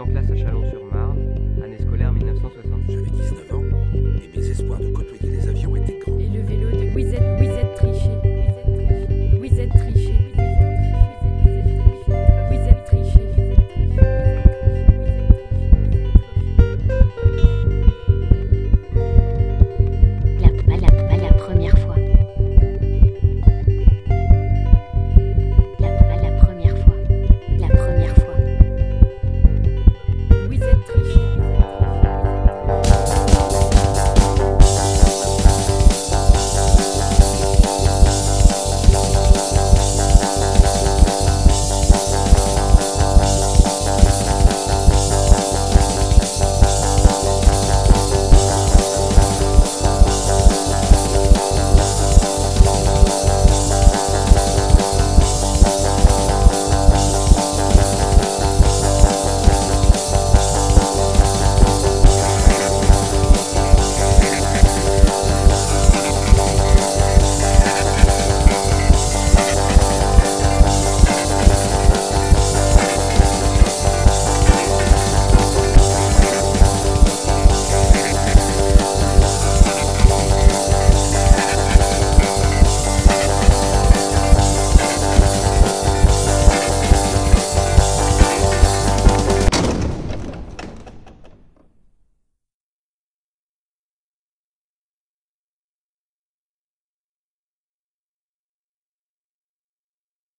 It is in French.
en classe à Chalon-sur-Marne.